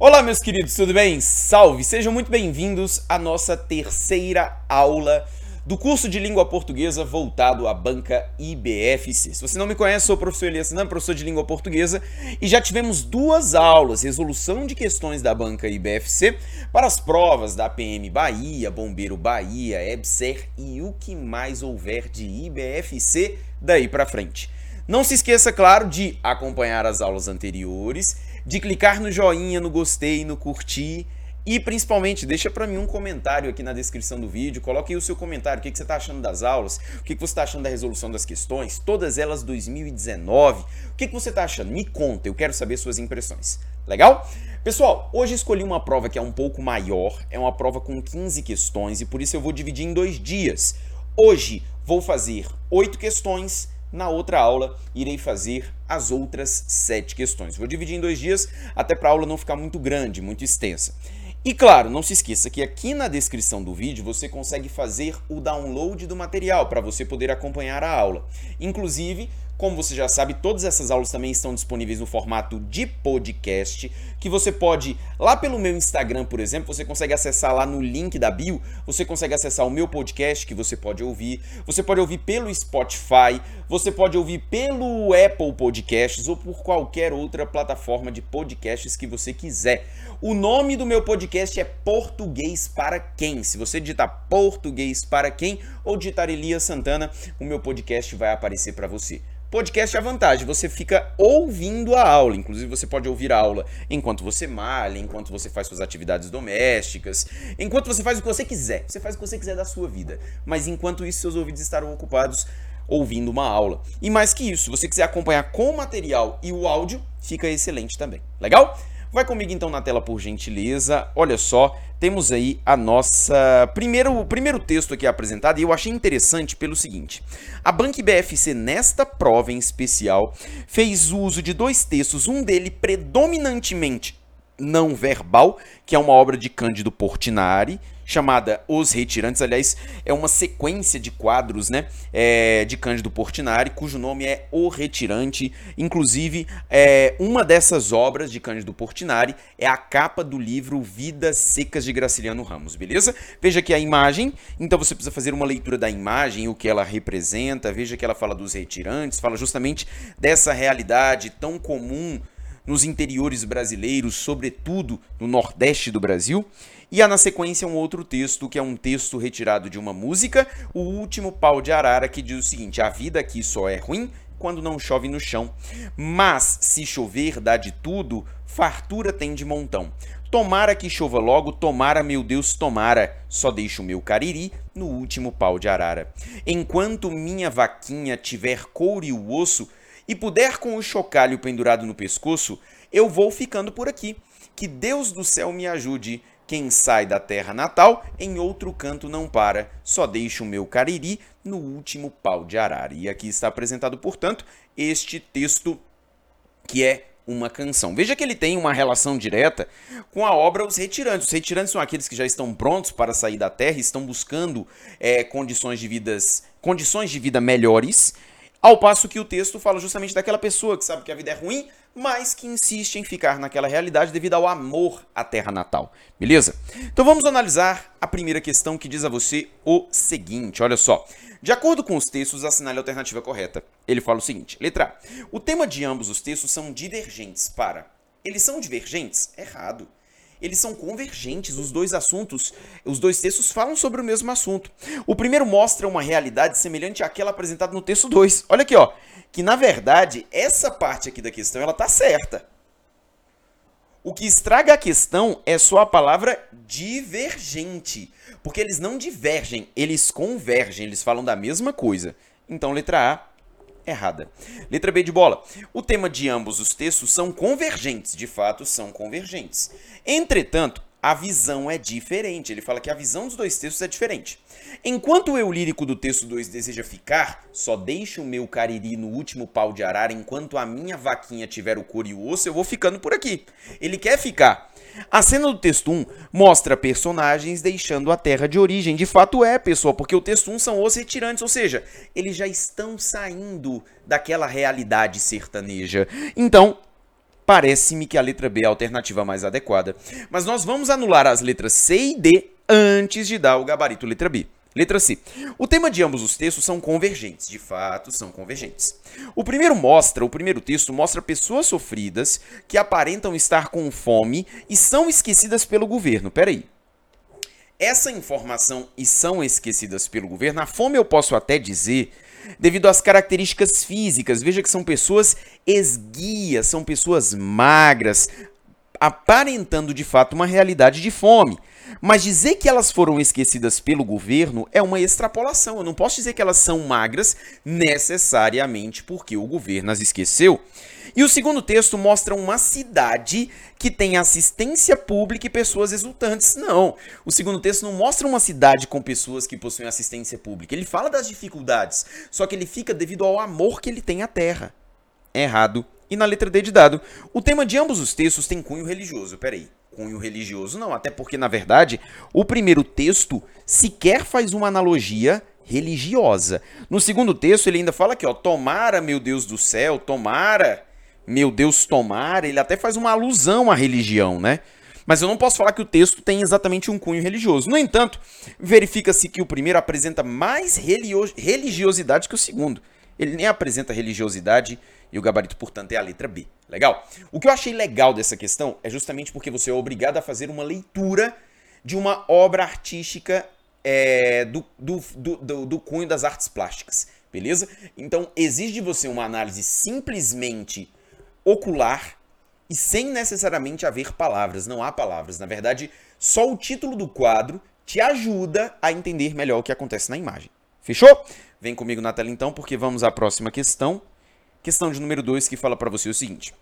Olá, meus queridos, tudo bem? Salve! Sejam muito bem-vindos à nossa terceira aula do curso de língua portuguesa voltado à banca IBFC. Se você não me conhece, sou o professor Elias Nan, professor de língua portuguesa, e já tivemos duas aulas, resolução de questões da banca IBFC para as provas da PM Bahia, Bombeiro Bahia, EBSER e o que mais houver de IBFC daí para frente. Não se esqueça, claro, de acompanhar as aulas anteriores de clicar no joinha, no gostei, no curtir e principalmente deixa para mim um comentário aqui na descrição do vídeo, coloque aí o seu comentário, o que, que você está achando das aulas, o que, que você está achando da resolução das questões, todas elas 2019, o que, que você está achando? Me conta, eu quero saber suas impressões. Legal? Pessoal, hoje escolhi uma prova que é um pouco maior, é uma prova com 15 questões e por isso eu vou dividir em dois dias. Hoje vou fazer oito questões, na outra aula, irei fazer as outras sete questões. Vou dividir em dois dias, até para a aula não ficar muito grande, muito extensa. E claro, não se esqueça que aqui na descrição do vídeo você consegue fazer o download do material para você poder acompanhar a aula. Inclusive, como você já sabe, todas essas aulas também estão disponíveis no formato de podcast, que você pode, lá pelo meu Instagram, por exemplo, você consegue acessar lá no link da bio, você consegue acessar o meu podcast que você pode ouvir, você pode ouvir pelo Spotify, você pode ouvir pelo Apple Podcasts ou por qualquer outra plataforma de podcasts que você quiser. O nome do meu podcast é Português para Quem. Se você digitar Português para Quem ou digitar Elias Santana, o meu podcast vai aparecer para você. Podcast é a vantagem, você fica ouvindo a aula. Inclusive, você pode ouvir a aula enquanto você malha, enquanto você faz suas atividades domésticas, enquanto você faz o que você quiser. Você faz o que você quiser da sua vida. Mas enquanto isso, seus ouvidos estarão ocupados ouvindo uma aula. E mais que isso, se você quiser acompanhar com o material e o áudio, fica excelente também. Legal? Vai comigo então na tela por gentileza. Olha só, temos aí a nossa primeiro o primeiro texto aqui apresentado e eu achei interessante pelo seguinte: a Bank BFC nesta prova em especial fez uso de dois textos, um dele predominantemente não verbal, que é uma obra de Cândido Portinari, chamada Os Retirantes. Aliás, é uma sequência de quadros né, é, de Cândido Portinari, cujo nome é O Retirante. Inclusive, é, uma dessas obras de Cândido Portinari é a capa do livro Vidas Secas de Graciliano Ramos, beleza? Veja aqui a imagem, então você precisa fazer uma leitura da imagem, o que ela representa. Veja que ela fala dos retirantes, fala justamente dessa realidade tão comum nos interiores brasileiros, sobretudo no nordeste do Brasil. E há na sequência um outro texto, que é um texto retirado de uma música, O Último Pau de Arara, que diz o seguinte: A vida aqui só é ruim quando não chove no chão. Mas se chover, dá de tudo, fartura tem de montão. Tomara que chova logo, tomara, meu Deus, tomara. Só deixo o meu cariri no último pau de arara. Enquanto minha vaquinha tiver couro e o osso, e puder com o chocalho pendurado no pescoço, eu vou ficando por aqui. Que Deus do céu me ajude. Quem sai da terra natal, em outro canto não para. Só deixo o meu cariri no último pau de arara. E aqui está apresentado, portanto, este texto que é uma canção. Veja que ele tem uma relação direta com a obra Os Retirantes. Os retirantes são aqueles que já estão prontos para sair da terra, estão buscando é, condições de vidas, condições de vida melhores ao passo que o texto fala justamente daquela pessoa que sabe que a vida é ruim, mas que insiste em ficar naquela realidade devido ao amor à terra natal. Beleza? Então vamos analisar a primeira questão que diz a você o seguinte: olha só. De acordo com os textos, assinale a alternativa correta. Ele fala o seguinte: letra A. O tema de ambos os textos são divergentes para. Eles são divergentes? Errado eles são convergentes, os dois assuntos, os dois textos falam sobre o mesmo assunto. O primeiro mostra uma realidade semelhante àquela apresentada no texto 2. Olha aqui, ó, que na verdade essa parte aqui da questão ela tá certa. O que estraga a questão é só a palavra divergente, porque eles não divergem, eles convergem, eles falam da mesma coisa. Então, letra A, errada. Letra B de bola. O tema de ambos os textos são convergentes, de fato são convergentes. Entretanto, a visão é diferente. Ele fala que a visão dos dois textos é diferente. Enquanto o eu lírico do texto 2 deseja ficar, só deixe o meu cariri no último pau de arara enquanto a minha vaquinha tiver o couro e o osso, eu vou ficando por aqui. Ele quer ficar. A cena do texto 1 mostra personagens deixando a terra de origem. De fato é, pessoal, porque o texto 1 são os retirantes, ou seja, eles já estão saindo daquela realidade sertaneja. Então, Parece-me que a letra B é a alternativa mais adequada. Mas nós vamos anular as letras C e D antes de dar o gabarito letra B. Letra C. O tema de ambos os textos são convergentes, de fato, são convergentes. O primeiro mostra, o primeiro texto mostra pessoas sofridas que aparentam estar com fome e são esquecidas pelo governo. Peraí. Essa informação e são esquecidas pelo governo, a fome eu posso até dizer devido às características físicas. Veja que são pessoas esguias, são pessoas magras, aparentando de fato uma realidade de fome. Mas dizer que elas foram esquecidas pelo governo é uma extrapolação. Eu não posso dizer que elas são magras necessariamente porque o governo as esqueceu. E o segundo texto mostra uma cidade que tem assistência pública e pessoas exultantes. Não. O segundo texto não mostra uma cidade com pessoas que possuem assistência pública. Ele fala das dificuldades, só que ele fica devido ao amor que ele tem à terra. Errado. E na letra D de dado, o tema de ambos os textos tem cunho religioso. Peraí cunho religioso, não. Até porque, na verdade, o primeiro texto sequer faz uma analogia religiosa. No segundo texto, ele ainda fala aqui, ó, tomara, meu Deus do céu, tomara, meu Deus, tomara. Ele até faz uma alusão à religião, né? Mas eu não posso falar que o texto tem exatamente um cunho religioso. No entanto, verifica-se que o primeiro apresenta mais religiosidade que o segundo. Ele nem apresenta religiosidade e o gabarito, portanto, é a letra B. Legal? O que eu achei legal dessa questão é justamente porque você é obrigado a fazer uma leitura de uma obra artística é, do, do, do, do, cunho das artes plásticas. Beleza? Então, exige de você uma análise simplesmente ocular e sem necessariamente haver palavras. Não há palavras. Na verdade, só o título do quadro te ajuda a entender melhor o que acontece na imagem. Fechou? Vem comigo na tela então, porque vamos à próxima questão. Questão de número 2 que fala para você o seguinte: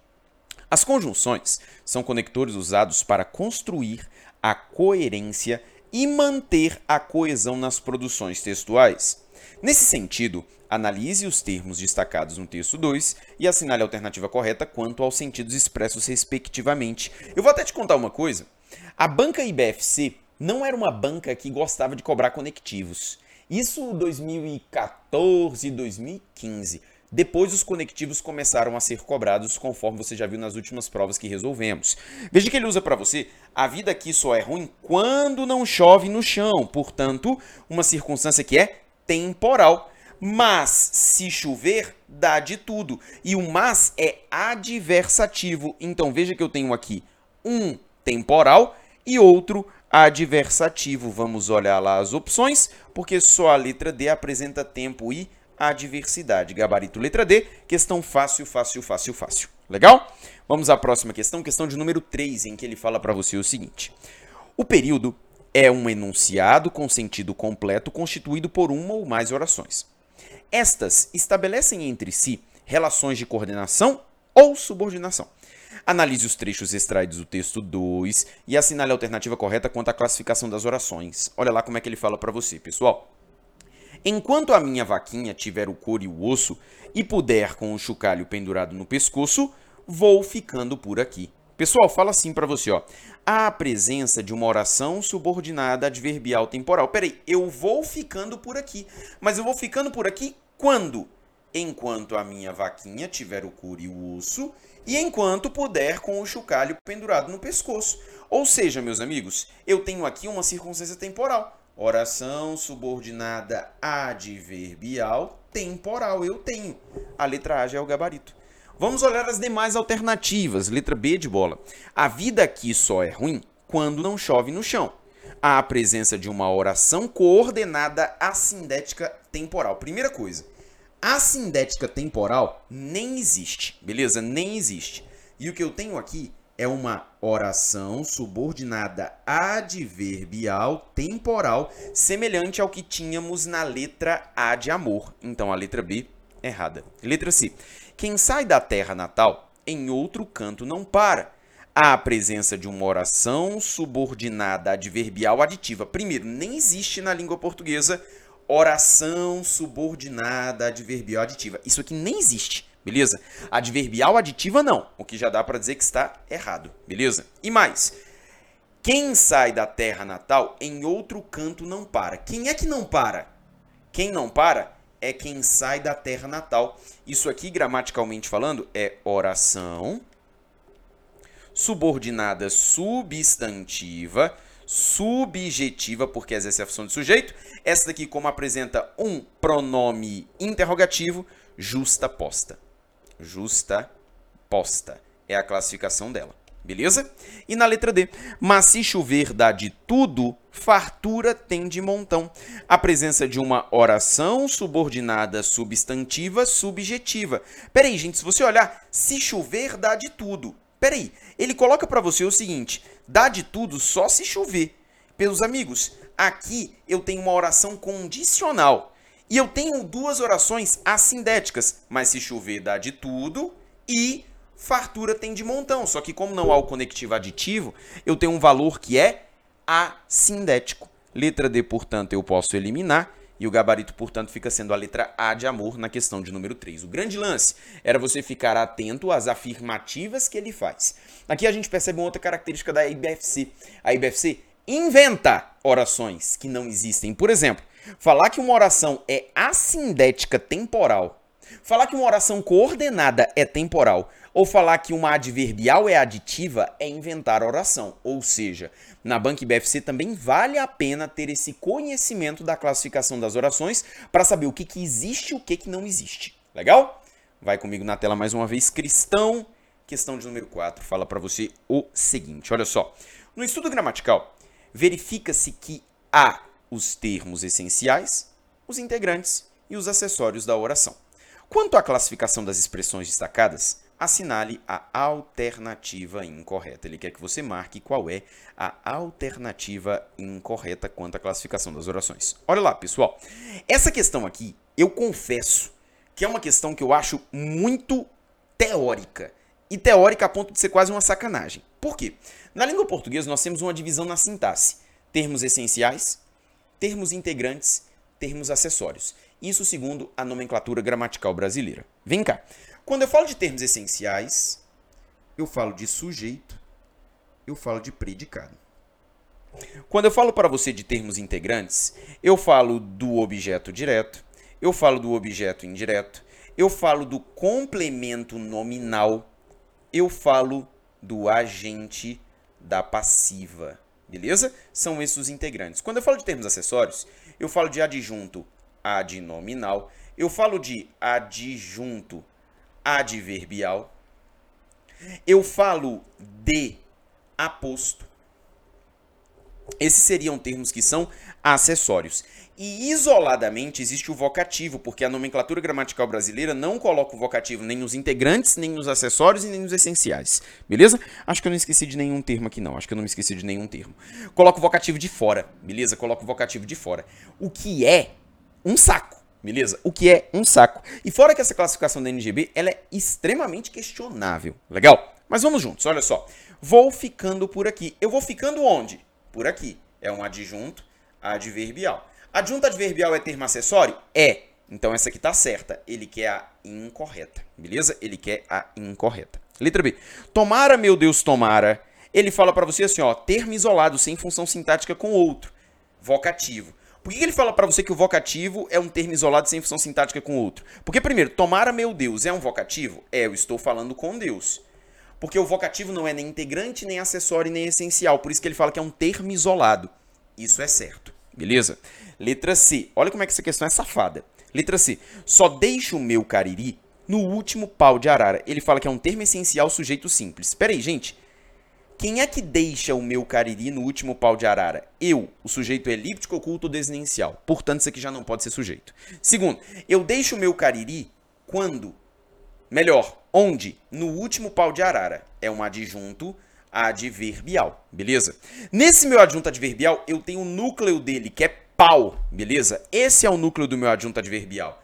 As conjunções são conectores usados para construir a coerência e manter a coesão nas produções textuais. Nesse sentido, analise os termos destacados no texto 2 e assinale a alternativa correta quanto aos sentidos expressos respectivamente. Eu vou até te contar uma coisa. A banca IBFC não era uma banca que gostava de cobrar conectivos. Isso 2014, 2015. Depois os conectivos começaram a ser cobrados, conforme você já viu nas últimas provas que resolvemos. Veja que ele usa para você, a vida aqui só é ruim quando não chove no chão, portanto, uma circunstância que é temporal. Mas se chover, dá de tudo. E o mas é adversativo. Então veja que eu tenho aqui um temporal e outro adversativo. Vamos olhar lá as opções, porque só a letra D apresenta tempo e adversidade. Gabarito letra D, questão fácil, fácil, fácil, fácil. Legal? Vamos à próxima questão, questão de número 3, em que ele fala para você o seguinte: O período é um enunciado com sentido completo constituído por uma ou mais orações. Estas estabelecem entre si relações de coordenação ou subordinação. Analise os trechos extraídos do texto 2 e assinale a alternativa correta quanto à classificação das orações. Olha lá como é que ele fala para você, pessoal. Enquanto a minha vaquinha tiver o couro e o osso e puder com o chocalho pendurado no pescoço, vou ficando por aqui. Pessoal, fala assim para você, ó. A presença de uma oração subordinada adverbial temporal. Peraí, eu vou ficando por aqui. Mas eu vou ficando por aqui quando? enquanto a minha vaquinha tiver o couro e o osso, e enquanto puder com o chocalho pendurado no pescoço. Ou seja, meus amigos, eu tenho aqui uma circunstância temporal. Oração subordinada adverbial temporal. Eu tenho. A letra A já é o gabarito. Vamos olhar as demais alternativas. Letra B de bola. A vida aqui só é ruim quando não chove no chão. Há a presença de uma oração coordenada assindética temporal. Primeira coisa, a sindética temporal nem existe, beleza? Nem existe. E o que eu tenho aqui é uma oração subordinada adverbial temporal, semelhante ao que tínhamos na letra A de amor. Então a letra B errada. Letra C. Quem sai da terra natal, em outro canto não para. Há a presença de uma oração subordinada adverbial aditiva. Primeiro, nem existe na língua portuguesa oração subordinada adverbial aditiva. Isso aqui nem existe, beleza? Adverbial aditiva não, o que já dá para dizer que está errado, beleza? E mais, quem sai da terra natal em outro canto não para. Quem é que não para? Quem não para é quem sai da terra natal. Isso aqui, gramaticalmente falando, é oração subordinada substantiva, subjetiva, porque exerce a função de sujeito. Essa daqui, como apresenta um pronome interrogativo, justa posta. Justa posta é a classificação dela. Beleza? E na letra D, mas se chover dá de tudo, fartura tem de montão. A presença de uma oração subordinada substantiva subjetiva. Peraí, gente, se você olhar, se chover dá de tudo. Peraí, ele coloca para você o seguinte: dá de tudo só se chover. Pelos amigos, aqui eu tenho uma oração condicional. E eu tenho duas orações assindéticas, mas se chover dá de tudo e fartura tem de montão. Só que como não há o conectivo aditivo, eu tenho um valor que é assindético. Letra D, portanto, eu posso eliminar. E o gabarito, portanto, fica sendo a letra A de amor na questão de número 3. O grande lance era você ficar atento às afirmativas que ele faz. Aqui a gente percebe uma outra característica da IBFC. A IBFC inventa orações que não existem. Por exemplo, falar que uma oração é assindética temporal, falar que uma oração coordenada é temporal, ou falar que uma adverbial é aditiva é inventar oração. Ou seja, na Banca IBFC também vale a pena ter esse conhecimento da classificação das orações para saber o que, que existe e o que, que não existe. Legal? Vai comigo na tela mais uma vez. Cristão, questão de número 4, fala para você o seguinte. Olha só. No estudo gramatical, verifica-se que há os termos essenciais, os integrantes e os acessórios da oração. Quanto à classificação das expressões destacadas, assinale a alternativa incorreta. Ele quer que você marque qual é a alternativa incorreta quanto à classificação das orações. Olha lá, pessoal. Essa questão aqui, eu confesso que é uma questão que eu acho muito teórica. E teórica a ponto de ser quase uma sacanagem. Por quê? Na língua portuguesa nós temos uma divisão na sintaxe: termos essenciais, termos integrantes, termos acessórios. Isso segundo a nomenclatura gramatical brasileira. Vem cá. Quando eu falo de termos essenciais, eu falo de sujeito, eu falo de predicado. Quando eu falo para você de termos integrantes, eu falo do objeto direto, eu falo do objeto indireto, eu falo do complemento nominal, eu falo do agente da passiva. Beleza? São esses os integrantes. Quando eu falo de termos acessórios, eu falo de adjunto adnominal, eu falo de adjunto adverbial. Eu falo de aposto. Esses seriam termos que são acessórios. E isoladamente existe o vocativo, porque a nomenclatura gramatical brasileira não coloca o vocativo nem nos integrantes, nem nos acessórios e nem nos essenciais. Beleza? Acho que eu não esqueci de nenhum termo aqui, não. Acho que eu não me esqueci de nenhum termo. Coloca o vocativo de fora, beleza? Coloca o vocativo de fora. O que é um saco. Beleza? O que é um saco. E fora que essa classificação da NGB, ela é extremamente questionável. Legal? Mas vamos juntos, olha só. Vou ficando por aqui. Eu vou ficando onde? Por aqui. É um adjunto adverbial. Adjunto adverbial é termo acessório? É. Então essa aqui tá certa. Ele quer a incorreta. Beleza? Ele quer a incorreta. Letra B. Tomara, meu Deus, tomara. Ele fala para você assim, ó, termo isolado sem função sintática com outro. Vocativo. Por que ele fala para você que o vocativo é um termo isolado sem função sintática com outro? Porque, primeiro, tomara meu Deus é um vocativo? É, eu estou falando com Deus. Porque o vocativo não é nem integrante, nem acessório, nem essencial. Por isso que ele fala que é um termo isolado. Isso é certo. Beleza? Letra C. Olha como é que essa questão é safada. Letra C. Só deixo o meu cariri no último pau de arara. Ele fala que é um termo essencial sujeito simples. Espera aí, gente. Quem é que deixa o meu cariri no último pau de arara? Eu, o sujeito elíptico, oculto, desinencial. Portanto, isso aqui já não pode ser sujeito. Segundo, eu deixo o meu cariri quando? Melhor, onde? No último pau de arara. É um adjunto adverbial, beleza? Nesse meu adjunto adverbial, eu tenho o núcleo dele, que é pau, beleza? Esse é o núcleo do meu adjunto adverbial.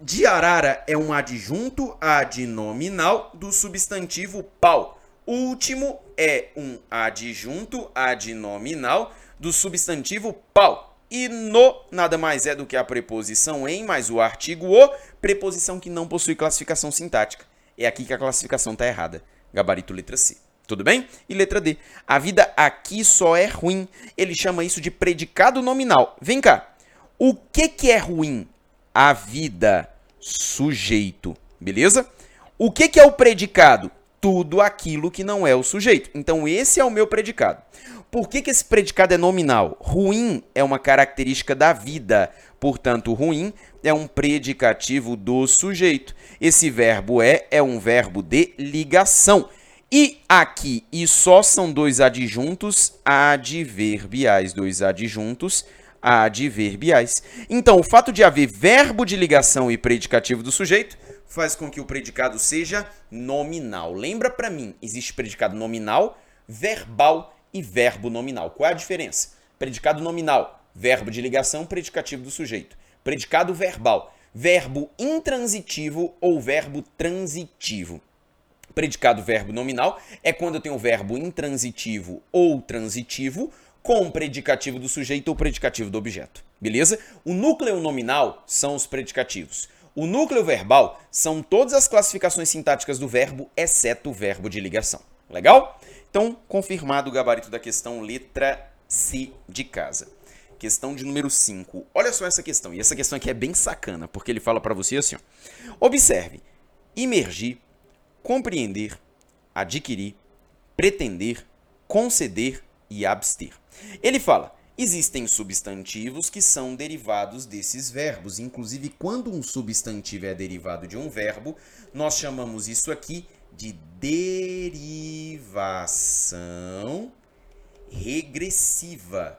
De arara é um adjunto adnominal do substantivo pau último é um adjunto adnominal do substantivo pau. E no nada mais é do que a preposição em mais o artigo o, preposição que não possui classificação sintática. É aqui que a classificação está errada. Gabarito letra C. Tudo bem? E letra D. A vida aqui só é ruim. Ele chama isso de predicado nominal. Vem cá. O que, que é ruim? A vida, sujeito. Beleza? O que, que é o predicado? Tudo aquilo que não é o sujeito. Então, esse é o meu predicado. Por que, que esse predicado é nominal? Ruim é uma característica da vida, portanto, ruim é um predicativo do sujeito. Esse verbo é é um verbo de ligação. E aqui e só são dois adjuntos adverbiais, dois adjuntos adverbiais. Então, o fato de haver verbo de ligação e predicativo do sujeito faz com que o predicado seja nominal. Lembra para mim, existe predicado nominal, verbal e verbo nominal. Qual é a diferença? Predicado nominal, verbo de ligação, predicativo do sujeito. Predicado verbal, verbo intransitivo ou verbo transitivo. Predicado verbo nominal é quando eu tenho verbo intransitivo ou transitivo com o predicativo do sujeito ou predicativo do objeto. Beleza? O núcleo nominal são os predicativos. O núcleo verbal são todas as classificações sintáticas do verbo, exceto o verbo de ligação. Legal? Então, confirmado o gabarito da questão letra C de casa. Questão de número 5. Olha só essa questão. E essa questão aqui é bem sacana, porque ele fala para você assim, ó. Observe. Imergir, compreender, adquirir, pretender, conceder e abster. Ele fala: existem substantivos que são derivados desses verbos. Inclusive, quando um substantivo é derivado de um verbo, nós chamamos isso aqui de derivação regressiva.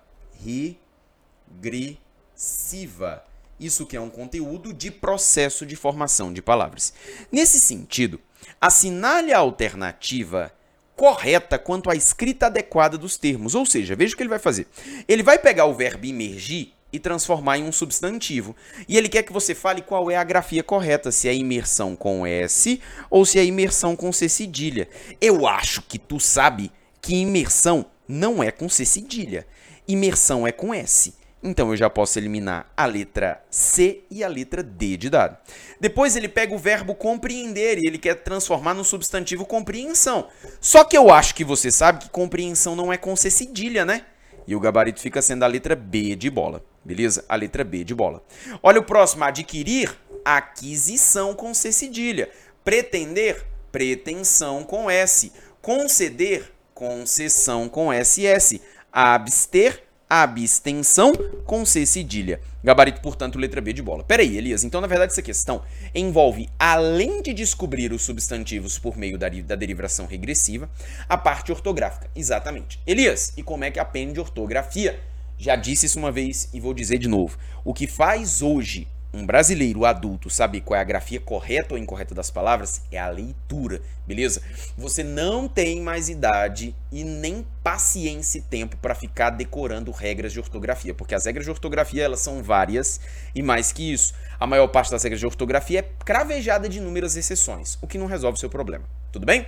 Regressiva. Isso que é um conteúdo de processo de formação de palavras. Nesse sentido, assinale a alternativa correta quanto à escrita adequada dos termos. Ou seja, veja o que ele vai fazer. Ele vai pegar o verbo imergir e transformar em um substantivo. E ele quer que você fale qual é a grafia correta, se é imersão com S ou se é imersão com C cedilha. Eu acho que tu sabe que imersão não é com C cedilha. Imersão é com S. Então eu já posso eliminar a letra C e a letra D de dado. Depois ele pega o verbo compreender e ele quer transformar no substantivo compreensão. Só que eu acho que você sabe que compreensão não é com C cedilha, né? E o gabarito fica sendo a letra B de bola. Beleza? A letra B de bola. Olha o próximo, adquirir, aquisição com C cedilha. Pretender, pretensão com S. Conceder, concessão com SS. Abster, abstenção com C cedilha. Gabarito, portanto, letra B de bola. Peraí, Elias, então na verdade essa questão envolve, além de descobrir os substantivos por meio da, da derivação regressiva, a parte ortográfica. Exatamente. Elias, e como é que aprende ortografia? Já disse isso uma vez e vou dizer de novo. O que faz hoje um brasileiro adulto saber qual é a grafia correta ou incorreta das palavras é a leitura, beleza? Você não tem mais idade e nem paciência e tempo para ficar decorando regras de ortografia, porque as regras de ortografia elas são várias e mais que isso, a maior parte das regras de ortografia é cravejada de inúmeras exceções, o que não resolve o seu problema. Tudo bem?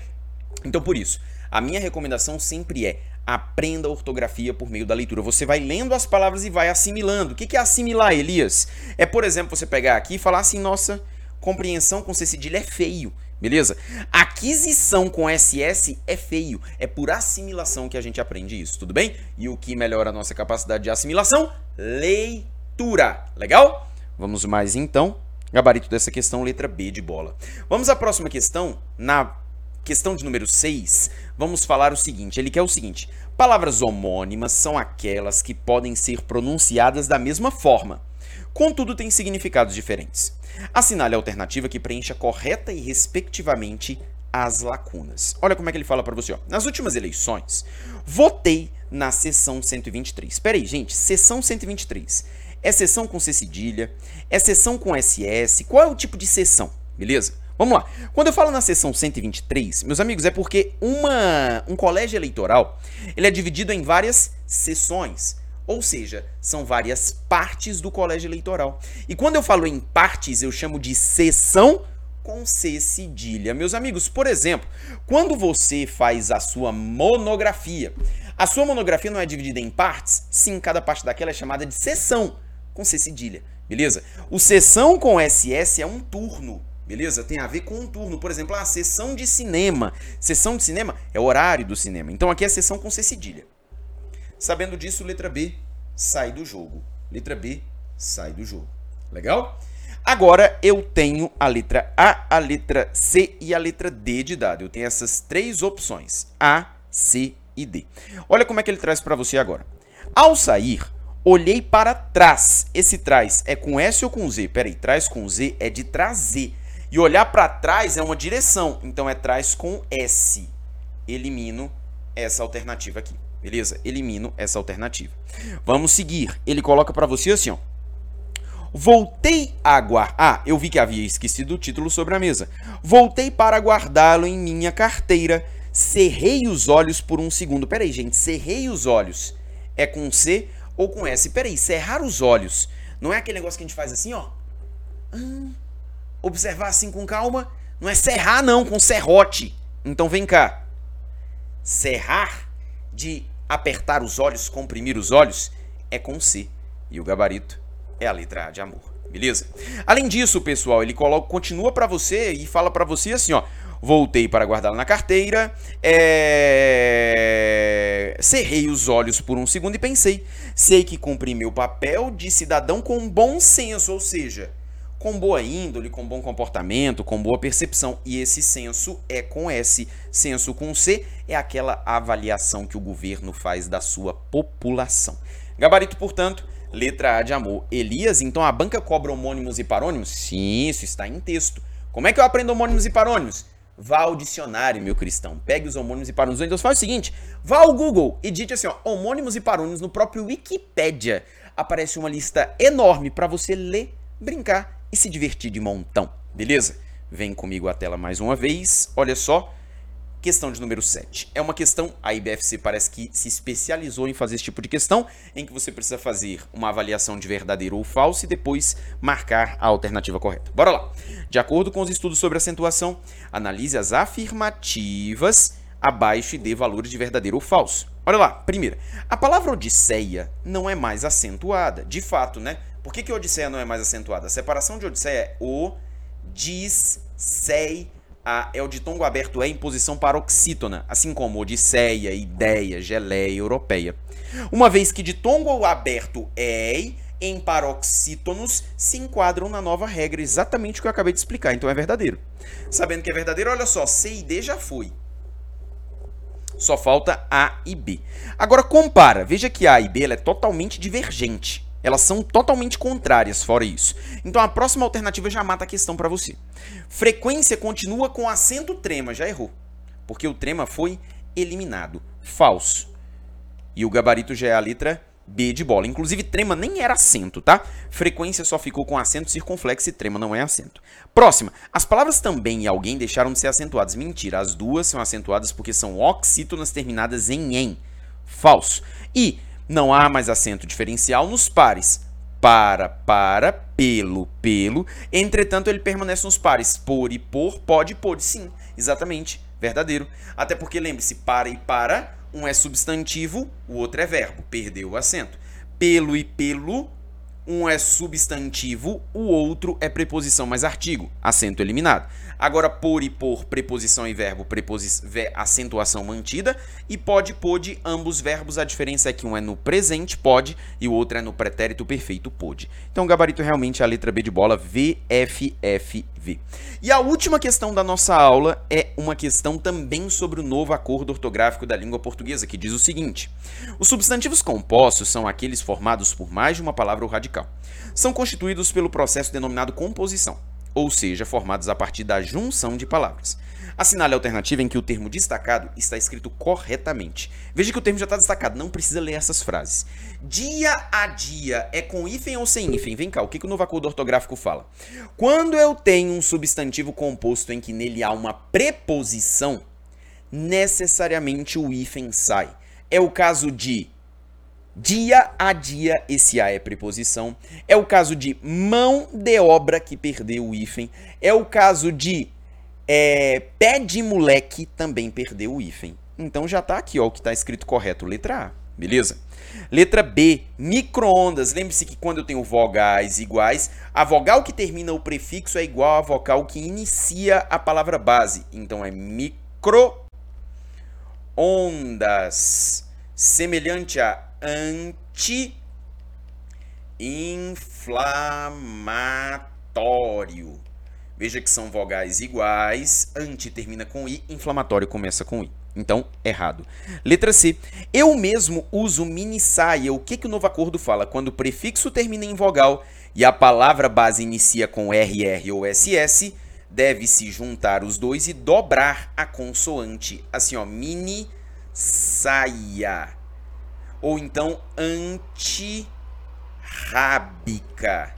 Então por isso, a minha recomendação sempre é aprenda ortografia por meio da leitura. Você vai lendo as palavras e vai assimilando. O que é assimilar, Elias? É, por exemplo, você pegar aqui e falar assim, nossa, compreensão com C cedilha é feio, beleza? Aquisição com SS é feio. É por assimilação que a gente aprende isso, tudo bem? E o que melhora a nossa capacidade de assimilação? Leitura. Legal? Vamos mais então. Gabarito dessa questão, letra B de bola. Vamos à próxima questão, na questão de número 6, vamos falar o seguinte. Ele quer o seguinte: palavras homônimas são aquelas que podem ser pronunciadas da mesma forma, contudo têm significados diferentes. Assinale a alternativa que preencha correta e respectivamente as lacunas. Olha como é que ele fala para você. Ó. Nas últimas eleições, votei na sessão 123. Espera aí, gente. Sessão 123. É sessão com C cedilha? É sessão com SS? Qual é o tipo de sessão? Beleza? Vamos lá. Quando eu falo na seção 123, meus amigos, é porque uma, um colégio eleitoral ele é dividido em várias sessões. Ou seja, são várias partes do colégio eleitoral. E quando eu falo em partes, eu chamo de sessão com C cedilha. Meus amigos, por exemplo, quando você faz a sua monografia, a sua monografia não é dividida em partes? Sim, cada parte daquela é chamada de sessão com C cedilha. Beleza? O sessão com SS é um turno beleza? Tem a ver com um turno. Por exemplo, a sessão de cinema. Sessão de cinema é o horário do cinema. Então aqui é a sessão com C cedilha. Sabendo disso, letra B sai do jogo. Letra B sai do jogo. Legal? Agora eu tenho a letra A, a letra C e a letra D de dado. Eu tenho essas três opções: A, C e D. Olha como é que ele traz para você agora. Ao sair, olhei para trás. Esse trás é com S ou com Z? Peraí, trás com Z é de trazer. E olhar para trás é uma direção, então é trás com S. Elimino essa alternativa aqui, beleza? Elimino essa alternativa. Vamos seguir. Ele coloca para você assim, ó. Voltei a guardar. Ah, eu vi que havia esquecido o título sobre a mesa. Voltei para guardá-lo em minha carteira. Cerrei os olhos por um segundo. Peraí, gente. Cerrei os olhos. É com C ou com S? Peraí, cerrar os olhos. Não é aquele negócio que a gente faz assim, ó. Hum, observar assim com calma. Não é serrar, não, com serrote. Então vem cá. Serrar, de apertar os olhos, comprimir os olhos, é com C. E o gabarito é a letra A de amor. Beleza? Além disso, pessoal, ele coloca, continua para você e fala para você assim, ó. Voltei para guardá-la na carteira, é... cerrei os olhos por um segundo e pensei. Sei que cumpri meu papel de cidadão com bom senso, ou seja, com boa índole, com bom comportamento, com boa percepção. E esse senso é com S. Senso com C é aquela avaliação que o governo faz da sua população. Gabarito, portanto, letra A de amor. Elias, então a banca cobra homônimos e parônimos? Sim, isso está em texto. Como é que eu aprendo homônimos e parônimos? Vá ao dicionário, meu cristão. Pegue os homônimos e parônimos. Então faz o seguinte: vá ao Google e digite assim, ó, homônimos e parônimos no próprio Wikipédia. Aparece uma lista enorme para você ler, brincar e se divertir de montão, beleza? Vem comigo à tela mais uma vez. Olha só, questão de número 7. É uma questão, a IBFC parece que se especializou em fazer esse tipo de questão, em que você precisa fazer uma avaliação de verdadeiro ou falso e depois marcar a alternativa correta. Bora lá. De acordo com os estudos sobre acentuação, analise as afirmativas abaixo e dê valores de verdadeiro ou falso. Olha lá, primeira, a palavra Odisseia não é mais acentuada. De fato, né? Por que, que Odisseia não é mais acentuada? A separação de Odisseia é o, diz, sei, a, é o ditongo aberto é em posição paroxítona, assim como Odisseia, ideia, geleia, europeia. Uma vez que ditongo aberto é em paroxítonos se enquadram na nova regra, exatamente o que eu acabei de explicar, então é verdadeiro. Sabendo que é verdadeiro, olha só, C e D já foi. Só falta A e B. Agora compara, veja que A e B é totalmente divergente. Elas são totalmente contrárias, fora isso. Então a próxima alternativa já mata a questão para você. Frequência continua com acento trema, já errou. Porque o trema foi eliminado. Falso. E o gabarito já é a letra B de bola. Inclusive, trema nem era acento, tá? Frequência só ficou com acento circunflexo e trema não é acento. Próxima. As palavras também e alguém deixaram de ser acentuadas. Mentira, as duas são acentuadas porque são oxítonas terminadas em em. Falso. E não há mais acento diferencial nos pares. Para, para, pelo, pelo. Entretanto, ele permanece nos pares. Por e por, pode, pode. Sim, exatamente. Verdadeiro. Até porque, lembre-se, para e para, um é substantivo, o outro é verbo. Perdeu o acento. Pelo e pelo, um é substantivo, o outro é preposição mais artigo. Acento eliminado. Agora, por e por, preposição e verbo, preposi acentuação mantida. E pode, pode, ambos verbos, a diferença é que um é no presente, pode, e o outro é no pretérito perfeito, pode. Então, o gabarito realmente é a letra B de bola, E a última questão da nossa aula é uma questão também sobre o novo acordo ortográfico da língua portuguesa, que diz o seguinte: Os substantivos compostos são aqueles formados por mais de uma palavra ou radical. São constituídos pelo processo denominado composição ou seja, formados a partir da junção de palavras. Assinale a alternativa em que o termo destacado está escrito corretamente. Veja que o termo já está destacado, não precisa ler essas frases. Dia a dia é com hífen ou sem hífen? Vem cá, o que, que o novo acordo ortográfico fala? Quando eu tenho um substantivo composto em que nele há uma preposição, necessariamente o hífen sai. É o caso de Dia a dia, esse A é preposição. É o caso de mão de obra que perdeu o hífen. É o caso de é, pé de moleque também perdeu o hífen. Então já tá aqui ó, o que está escrito correto, letra A, beleza? Letra B, microondas. Lembre-se que quando eu tenho vogais iguais, a vogal que termina o prefixo é igual à vogal que inicia a palavra base. Então é microondas. Semelhante a anti-inflamatório. inflamatório. Veja que são vogais iguais, anti termina com i, inflamatório começa com i. Então, errado. Letra C. Eu mesmo uso mini saia. O que, que o novo acordo fala? Quando o prefixo termina em vogal e a palavra base inicia com RR ou SS, deve-se juntar os dois e dobrar a consoante. Assim, ó, mini saia. Ou então antirrábica.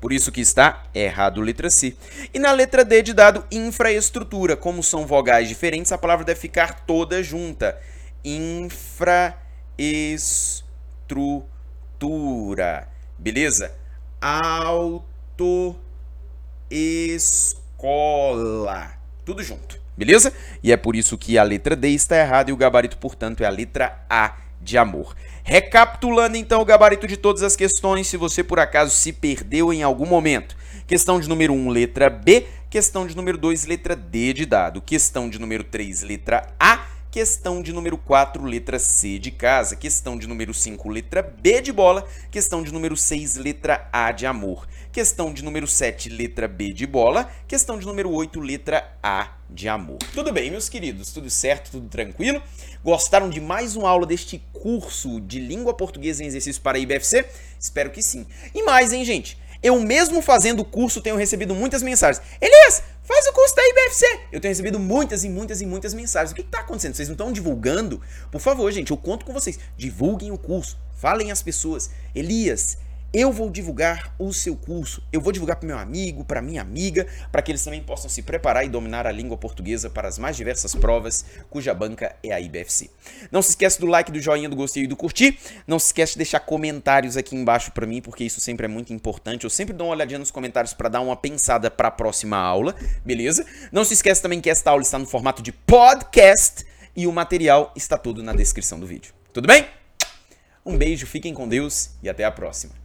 Por isso que está errado letra C. E na letra D de dado infraestrutura, como são vogais diferentes, a palavra deve ficar toda junta. Infraestrutura. Beleza? Autoescola. Tudo junto. Beleza? E é por isso que a letra D está errada e o gabarito, portanto, é a letra A de amor. Recapitulando então o gabarito de todas as questões, se você por acaso se perdeu em algum momento. Questão de número 1, letra B. Questão de número 2, letra D de dado. Questão de número 3, letra A. Questão de número 4, letra C de casa. Questão de número 5, letra B de bola. Questão de número 6, letra A de amor. Questão de número 7, letra B de bola. Questão de número 8, letra A de amor. Tudo bem, meus queridos? Tudo certo? Tudo tranquilo? Gostaram de mais uma aula deste curso de língua portuguesa em exercício para a IBFC? Espero que sim. E mais, hein, gente? Eu mesmo fazendo o curso tenho recebido muitas mensagens. Elias, faz o curso da IBFC. Eu tenho recebido muitas e muitas e muitas mensagens. O que está acontecendo? Vocês não estão divulgando? Por favor, gente, eu conto com vocês. Divulguem o curso. Falem às pessoas. Elias, eu vou divulgar o seu curso. Eu vou divulgar para meu amigo, para minha amiga, para que eles também possam se preparar e dominar a língua portuguesa para as mais diversas provas, cuja banca é a IBFC. Não se esqueça do like, do joinha, do gostei e do curtir. Não se esquece de deixar comentários aqui embaixo para mim, porque isso sempre é muito importante. Eu sempre dou uma olhadinha nos comentários para dar uma pensada para a próxima aula, beleza? Não se esquece também que esta aula está no formato de podcast e o material está todo na descrição do vídeo. Tudo bem? Um beijo, fiquem com Deus e até a próxima.